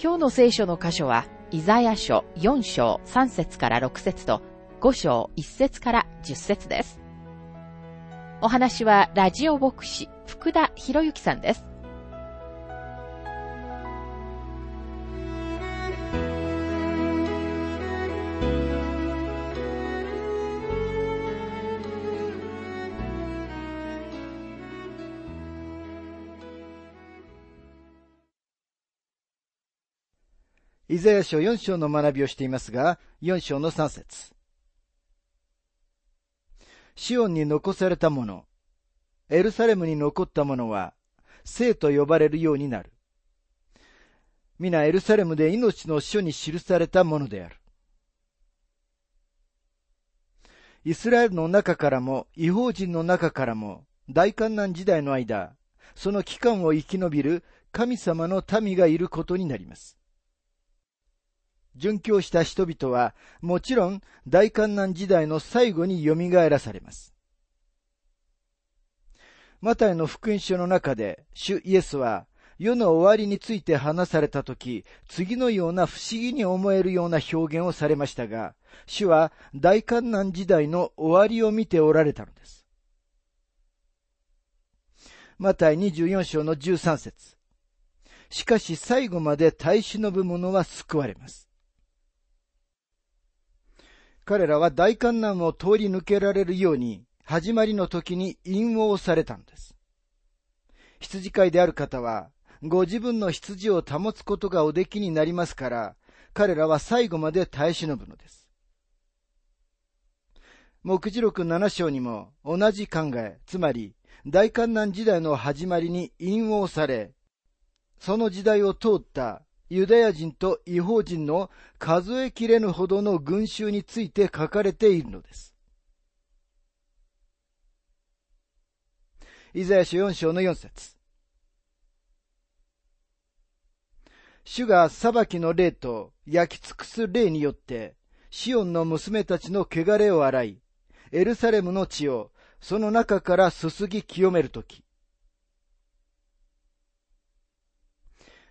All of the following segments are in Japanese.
今日の聖書の箇所は、イザヤ書4章3節から6節と5章1節から10節です。お話はラジオ牧師福田博之さんです。イザヤ書4章の学びをしていますが、4章の3節シオンに残されたもの、エルサレムに残ったものは、生と呼ばれるようになる。皆エルサレムで命の書に記されたものである。イスラエルの中からも、違法人の中からも、大観難時代の間、その期間を生き延びる神様の民がいることになります。殉教した人々は、もちろん大観難時代の最後に蘇らされます。マタイの福音書の中で、主イエスは、世の終わりについて話されたとき、次のような不思議に思えるような表現をされましたが、主は大観難時代の終わりを見ておられたのです。マタイ24章の13節しかし最後まで耐え忍ぶ者は救われます。彼らは大観難を通り抜けられるように、始まりの時に引用されたのです。羊飼いである方は、ご自分の羊を保つことがおできになりますから、彼らは最後まで耐え忍ぶのです。目次録7章にも同じ考え、つまり大観難時代の始まりに引用され、その時代を通ったユダヤ人と違法人の数えきれぬほどの群衆について書かれているのです。イザヤ書4章の4節主が裁きの霊と焼き尽くす霊によって、シオンの娘たちの汚れを洗い、エルサレムの血をその中からすすぎ清めるとき、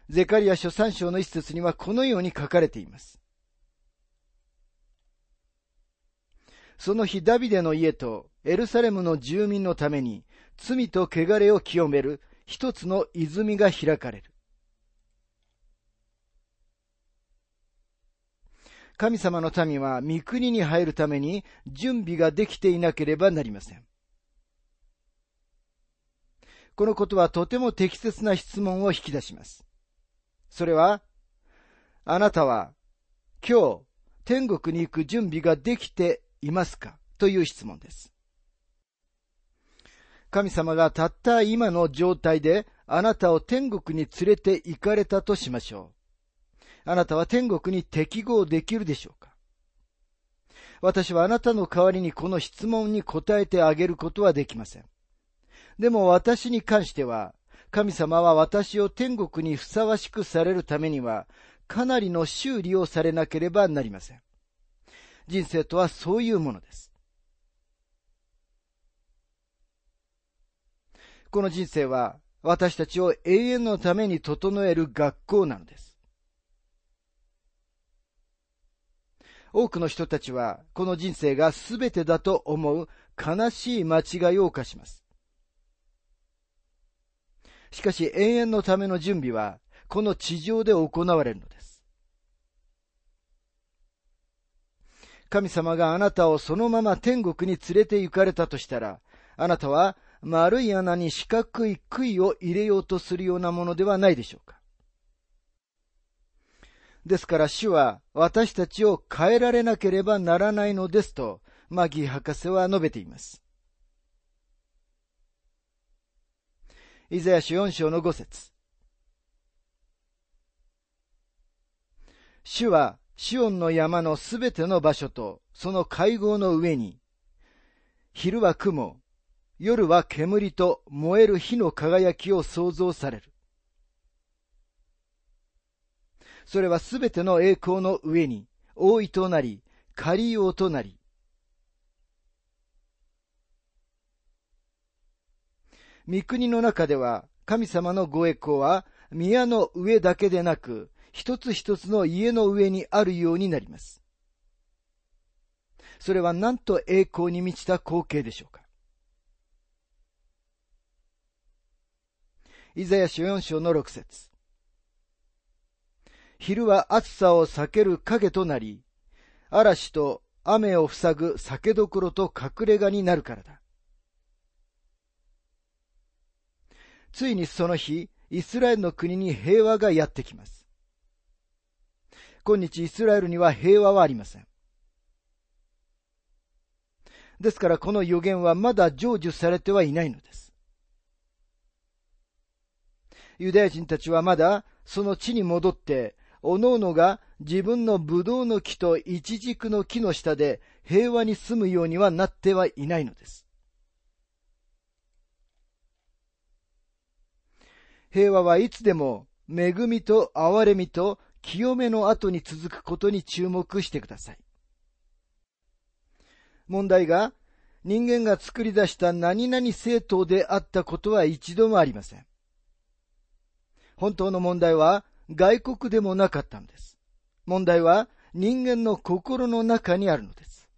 ゼカリア書3章の一節にはこのように書かれています。その日ダビデの家とエルサレムの住民のために罪と汚れを清める一つの泉が開かれる。神様の民は御国に入るために準備ができていなければなりません。このことはとても適切な質問を引き出します。それは、あなたは今日天国に行く準備ができていますか？という質問です。神様がたった今の状態であなたを天国に連れて行かれたとしましょう。あなたは天国に適合できるでしょうか？私はあなたの代わりにこの質問に答えてあげることはできません。でも私に関しては、神様は私を天国にふさわしくされるためには、かなりの修理をされなければなりません。人生とはそういうものです。この人生は私たちを永遠のために整える学校なのです。多くの人たちはこの人生が全てだと思う悲しい間違いを犯します。しかし永遠のための準備は、この地上で行われるのです。神様があなたをそのまま天国に連れて行かれたとしたら、あなたは丸い穴に四角い杭を入れようとするようなものではないでしょうか。ですから主は私たちを変えられなければならないのですと、マギー博士は述べています。イザヤ書4章の5節主はシオンの山のすべての場所とその会合の上に、昼は雲、夜は煙と燃える火の輝きを創造される。それはすべての栄光の上に、大いとなり、仮用となり、御国の中では、神様のご栄光は、宮の上だけでなく、一つ一つの家の上にあるようになります。それはなんと栄光に満ちた光景でしょうか。イザヤ書4章の6節昼は暑さを避ける影となり、嵐と雨を塞ぐ酒どころと隠れ家になるからだ。ついにその日、イスラエルの国に平和がやってきます。今日イスラエルには平和はありません。ですからこの予言はまだ成就されてはいないのです。ユダヤ人たちはまだその地に戻って、おのおのが自分のブドウの木とイチジクの木の下で平和に住むようにはなってはいないのです。平和はいつでも恵みと憐れみと清めの後に続くことに注目してください。問題が人間が作り出した何々政党であったことは一度もありません。本当の問題は外国でもなかったのです。問題は人間の心の中にあるのです。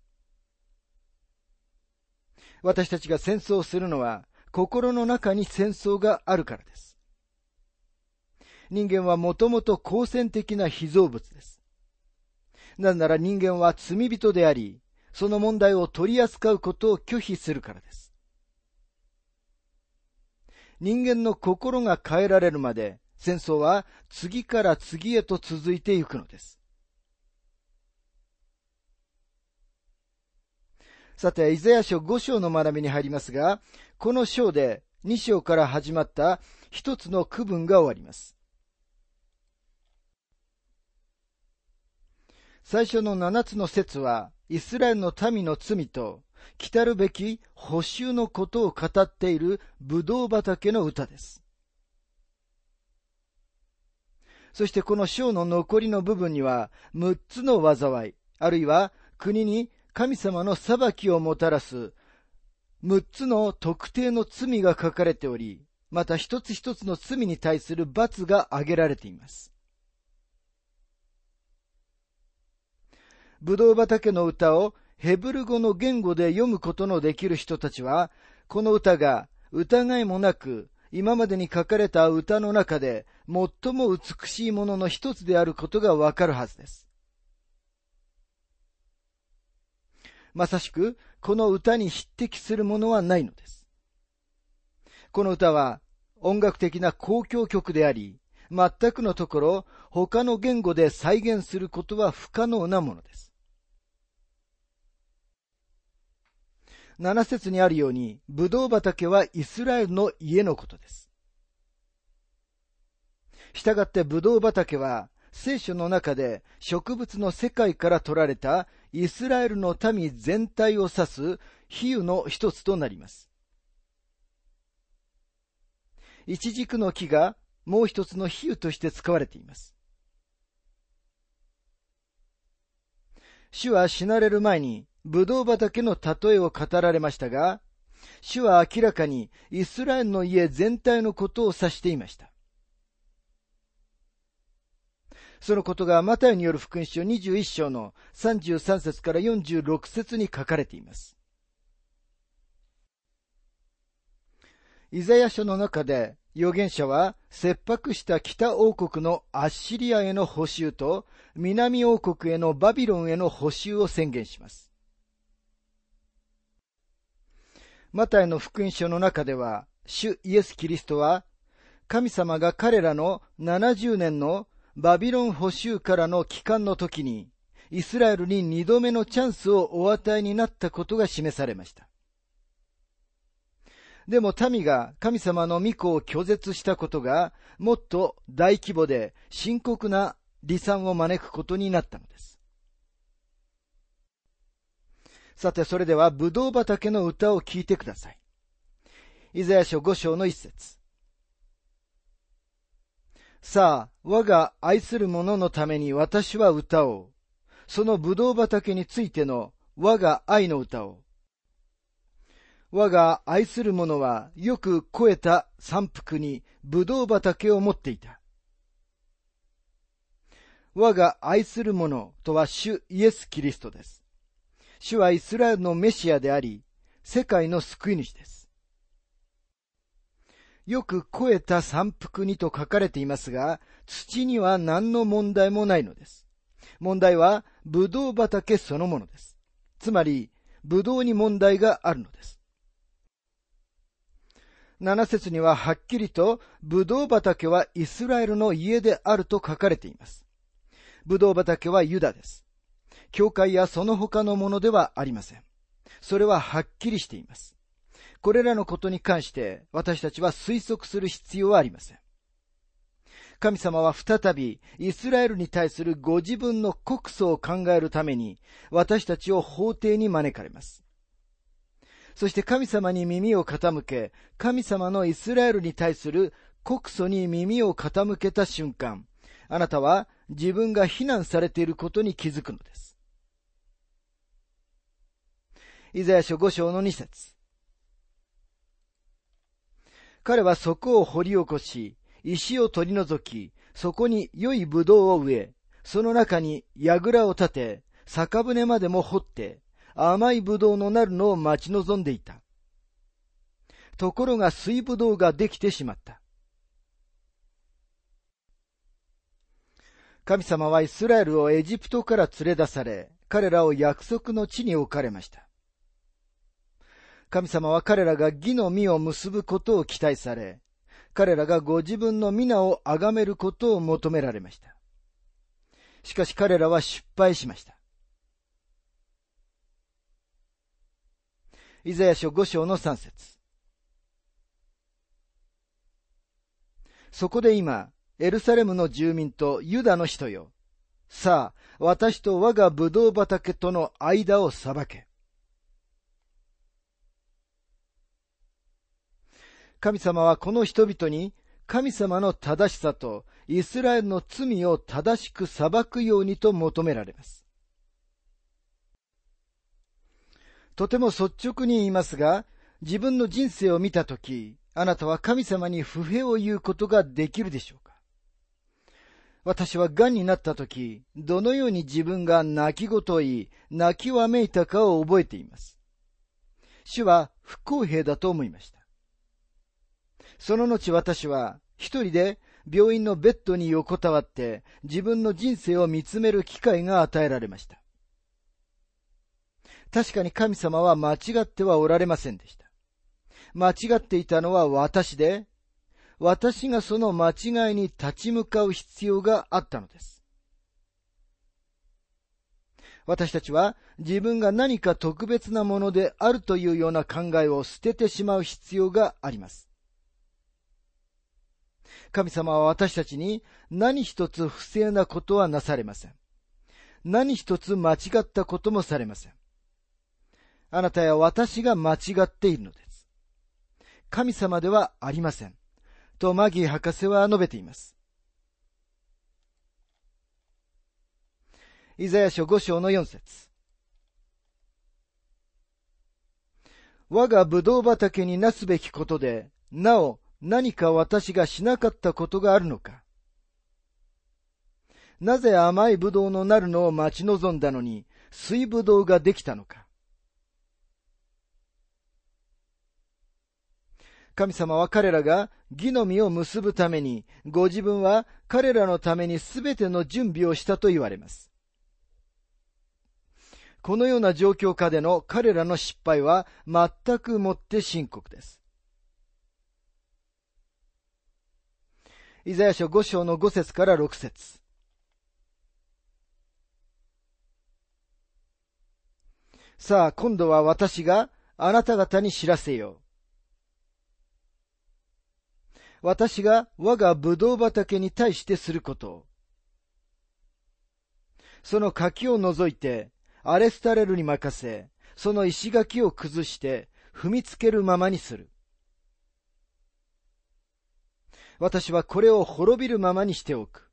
私たちが戦争をするのは心の中に戦争があるからです。人間はもともと好戦的な被造物です。なぜなら人間は罪人であり、その問題を取り扱うことを拒否するからです。人間の心が変えられるまで戦争は次から次へと続いていくのです。さて、イザヤ書5章の学びに入りますが、この章で2章から始まった一つの区分が終わります。最初の7つの説は、イスラエルの民の罪と、来たるべき補修のことを語っているブドウ畑の歌です。そしてこの章の残りの部分には、6つの災い、あるいは国に神様の裁きをもたらす、6つの特定の罪が書かれており、また一つ一つの罪に対する罰が挙げられています。ブドウ畑の歌をヘブル語の言語で読むことのできる人たちは、この歌が疑いもなく、今までに書かれた歌の中で最も美しいものの一つであることがわかるはずです。まさしく、この歌に匹敵するものはないのです。この歌は音楽的な公共曲であり、全くのところ他の言語で再現することは不可能なものです。7節にあるように、ブドウ畑はイスラエルの家のことです。したがってブドウ畑は、聖書の中で植物の世界から取られたイスラエルの民全体を指す比喩の一つとなります。一軸の木がもう一つの比喩として使われています。主は死なれる前にブドウ畑の例えを語られましたが、主は明らかにイスラエルの家全体のことを指していました。そのことがマタイによる福音書21章の33節から46節に書かれています。イザヤ書の中で預言者は切迫した北王国のアッシリアへの補修と南王国へのバビロンへの補修を宣言します。マタイの福音書の中では、主イエス・キリストは、神様が彼らの70年のバビロン捕囚からの帰還の時に、イスラエルに二度目のチャンスをお与えになったことが示されました。でも民が神様の御子を拒絶したことが、もっと大規模で深刻な離散を招くことになったのです。さて、それでは、ブドウ畑の歌を聞いてください。イザヤ書5章の一節。さあ、我が愛する者のために私は歌おう。そのブドウ畑についての我が愛の歌を。我が愛する者はよく肥えた山腹にブドウ畑を持っていた。我が愛する者とは主イエス・キリストです。主はイスラエルのメシアであり、世界の救い主です。よく肥えた山腹にと書かれていますが、土には何の問題もないのです。問題は、ブドウ畑そのものです。つまり、ブドウに問題があるのです。七節にははっきりと、ブドウ畑はイスラエルの家であると書かれています。ブドウ畑はユダです。教会やその他のものではありません。それははっきりしています。これらのことに関して私たちは推測する必要はありません。神様は再びイスラエルに対するご自分の告訴を考えるために私たちを法廷に招かれます。そして神様に耳を傾け、神様のイスラエルに対する告訴に耳を傾けた瞬間、あなたは自分が非難されていることに気づくのです。イザヤ書5章の2節彼はそこを掘り起こし、石を取り除き、そこに良い葡萄を植え、その中に櫓を立て、酒舟までも掘って、甘い葡萄のなるのを待ち望んでいた。ところが水葡萄ができてしまった。神様はイスラエルをエジプトから連れ出され、彼らを約束の地に置かれました。神様は彼らが義の実を結ぶことを期待され、彼らがご自分の皆を崇めることを求められました。しかし彼らは失敗しました。イザヤ書5章の3節そこで今、エルサレムの住民とユダの人よ。さあ、私と我がブドウ畑との間を裁け。神様はこの人々に神様の正しさとイスラエルの罪を正しく裁くようにと求められます。とても率直に言いますが、自分の人生を見たとき、あなたは神様に不平を言うことができるでしょうか私は癌になったとき、どのように自分が泣き言を言い、泣きわめいたかを覚えています。主は不公平だと思いました。その後私は一人で病院のベッドに横たわって自分の人生を見つめる機会が与えられました。確かに神様は間違ってはおられませんでした。間違っていたのは私で、私がその間違いに立ち向かう必要があったのです。私たちは自分が何か特別なものであるというような考えを捨ててしまう必要があります。神様は私たちに何一つ不正なことはなされません。何一つ間違ったこともされません。あなたや私が間違っているのです。神様ではありません。とマギー博士は述べています。イザヤ書5章の4節我が葡萄畑になすべきことで、なお何か私がしなかったことがあるのかなぜ甘い葡萄のなるのを待ち望んだのに、水葡萄ができたのか神様は彼らが義の実を結ぶために、ご自分は彼らのためにすべての準備をしたと言われます。このような状況下での彼らの失敗は全くもって深刻です。イザヤ書5章の5節から6節さあ、今度は私があなた方に知らせよう。私が我が葡萄畑に対してすること。その柿を除いて、アレスタレルに任せ、その石垣を崩して踏みつけるままにする。私はこれを滅びるままにしておく。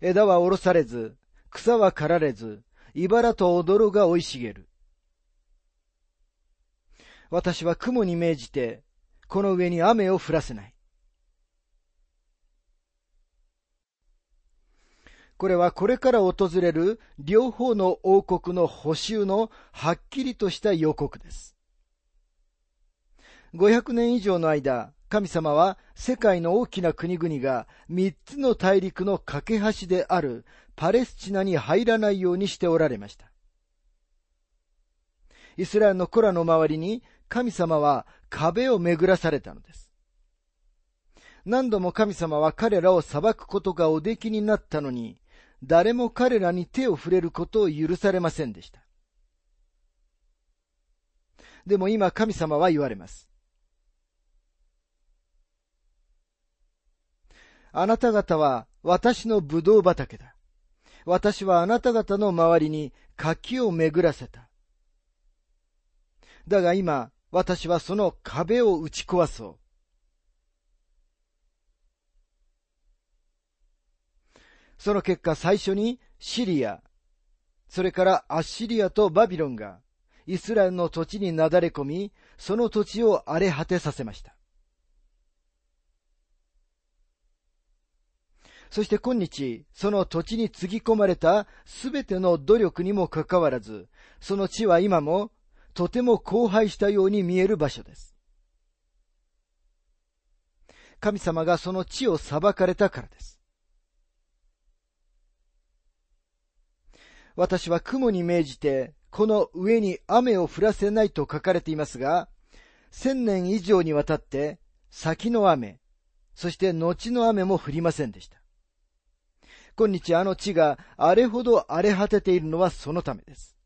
枝は下ろされず、草は刈られず、茨と踊るが生い茂る。私は雲に命じて、この上に雨を降らせない。これはこれから訪れる両方の王国の補修のはっきりとした予告です。500年以上の間、神様は世界の大きな国々が三つの大陸の架け橋であるパレスチナに入らないようにしておられました。イスラエルの子らの周りに神様は壁を巡らされたのです。何度も神様は彼らを裁くことがおできになったのに、誰も彼らに手を触れることを許されませんでした。でも今神様は言われます。あなた方は私の葡萄畑だ。私はあなた方の周りに柿を巡らせた。だが今、私はその壁を打ち壊そう。その結果最初にシリア、それからアッシリアとバビロンがイスラエルの土地になだれ込み、その土地を荒れ果てさせました。そして今日、その土地につぎ込まれたすべての努力にもかかわらず、その地は今もとても荒廃したように見える場所です。神様がその地を裁かれたからです。私は雲に命じて、この上に雨を降らせないと書かれていますが、千年以上にわたって先の雨、そして後の雨も降りませんでした。今日あの地があれほど荒れ果てているのはそのためです。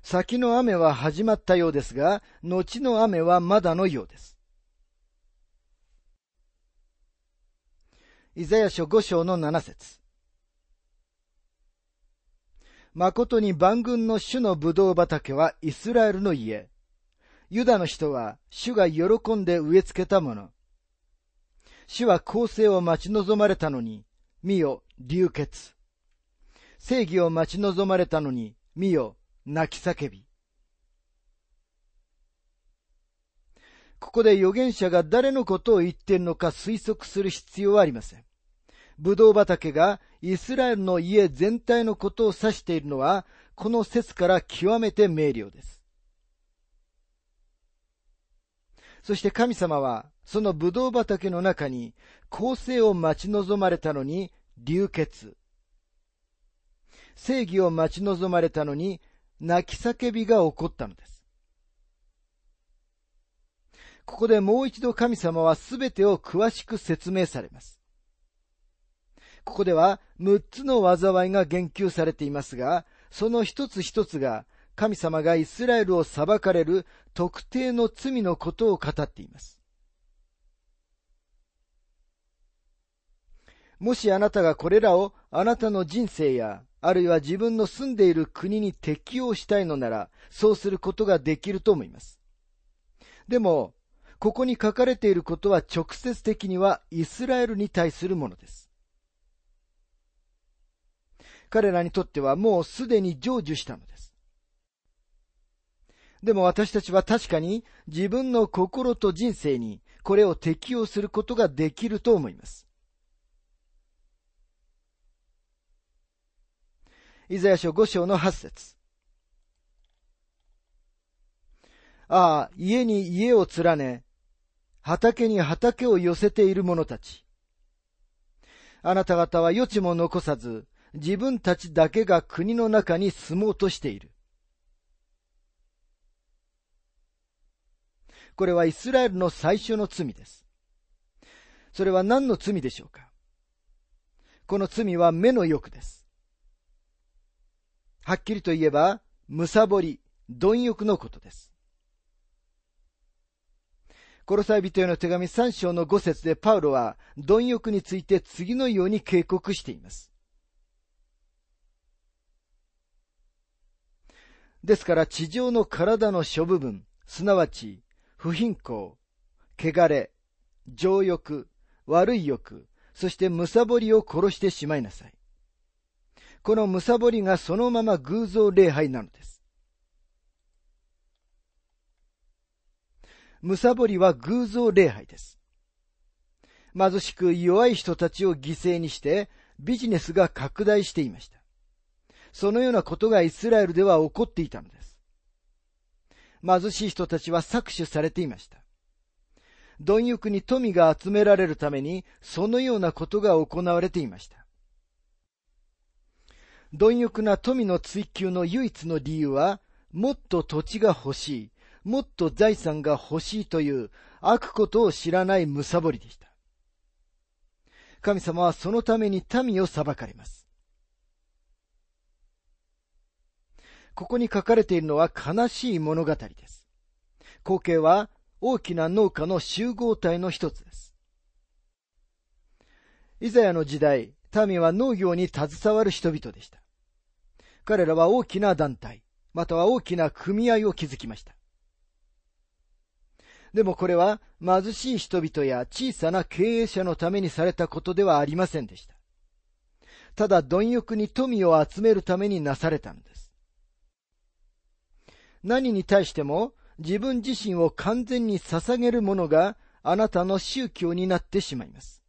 先の雨は始まったようですが、後の雨はまだのようです。イザヤ書五章の七節誠に万軍の主の葡萄畑はイスラエルの家。ユダの人は主が喜んで植え付けたもの。主は公正を待ち望まれたのに、見よ、流血。正義を待ち望まれたのに、見よ、泣き叫び。ここで預言者が誰のことを言っているのか推測する必要はありません。ブドウ畑がイスラエルの家全体のことを指しているのは、この説から極めて明瞭です。そして神様はその葡萄畑の中に公正を待ち望まれたのに流血。正義を待ち望まれたのに泣き叫びが起こったのです。ここでもう一度神様は全てを詳しく説明されます。ここでは6つの災いが言及されていますが、その一つ一つが神様がイスラエルを裁かれる特定の罪のことを語っています。もしあなたがこれらをあなたの人生や、あるいは自分の住んでいる国に適用したいのなら、そうすることができると思います。でも、ここに書かれていることは直接的にはイスラエルに対するものです。彼らにとってはもうすでに成就したのです。でも私たちは確かに自分の心と人生にこれを適用することができると思います。イザヤ書5章の8節ああ、家に家を連ね、畑に畑を寄せている者たち。あなた方は余地も残さず、自分たちだけが国の中に住もうとしている。これはイスラエルの最初の罪です。それは何の罪でしょうか？この罪は目の欲です。はっきりと言えば、むさぼり、貪欲のことです。コロサイ人への手紙3章の5節でパウロは貪欲について次のように警告しています。ですから地上の体の諸部分、すなわち不貧困、汚れ、情欲、悪い欲、そしてむさぼりを殺してしまいなさい。このむさぼりがそのまま偶像礼拝なのです。むさぼりは偶像礼拝です。貧しく弱い人たちを犠牲にしてビジネスが拡大していました。そのようなことがイスラエルでは起こっていたのです。貧しい人たちは搾取されていました。貪欲に富が集められるために、そのようなことが行われていました。貪欲な富の追求の唯一の理由は、もっと土地が欲しい、もっと財産が欲しいという悪ことを知らないむさぼりでした。神様はそのために民を裁かれます。ここに書かれているのは悲しい物語です。光景は大きな農家の集合体の一つです。イザヤの時代、民は農業に携わる人々でした。彼らは大きな団体、または大きな組合を築きました。でもこれは貧しい人々や小さな経営者のためにされたことではありませんでした。ただ貪欲に富を集めるためになされたのです。何に対しても自分自身を完全に捧げるものがあなたの宗教になってしまいます。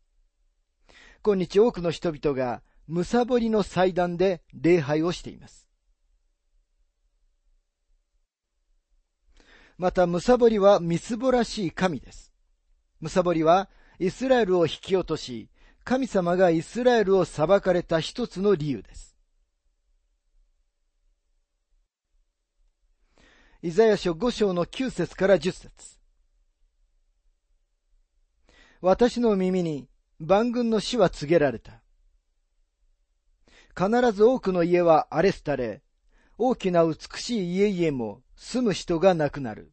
今日多くの人々がむさぼりの祭壇で礼拝をしています。また、むさぼりはみすぼらしい神です。むさぼりはイスラエルを引き落とし、神様がイスラエルを裁かれた一つの理由です。イザヤ書5章の9節から10節私の耳に万軍の死は告げられた。必ず多くの家は荒れ廃れ、大きな美しい家々も住む人が亡くなる。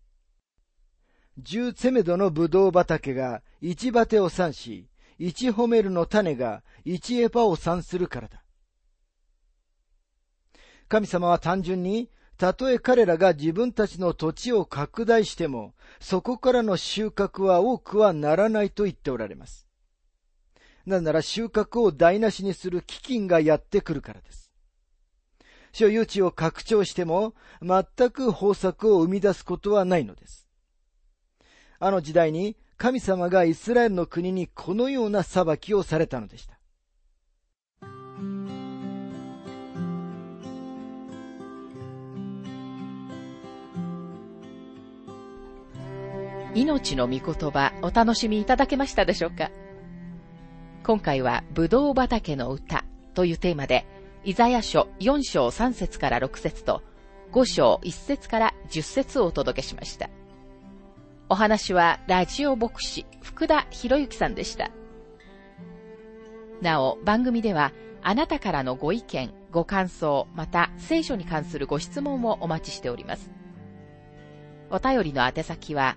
十セメドのブドウ畑が一バテを産し、一ホメルの種が一エパを産するからだ。神様は単純に、たとえ彼らが自分たちの土地を拡大しても、そこからの収穫は多くはならないと言っておられます。なぜなら収穫を台無しにする飢饉がやってくるからです。所有地を拡張しても、全く豊作を生み出すことはないのです。あの時代に神様がイスラエルの国にこのような裁きをされたのでした。命の御言葉お楽しみいただけましたでしょうか？今回は、ブドウ畑の歌というテーマで、イザヤ書4章3節から6節と5章1節から10節をお届けしました。お話はラジオ牧師福田博之さんでした。なお、番組ではあなたからのご意見、ご感想、また聖書に関するご質問もお待ちしております。お便りの宛先は、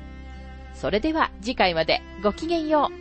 それでは次回までごきげんよう。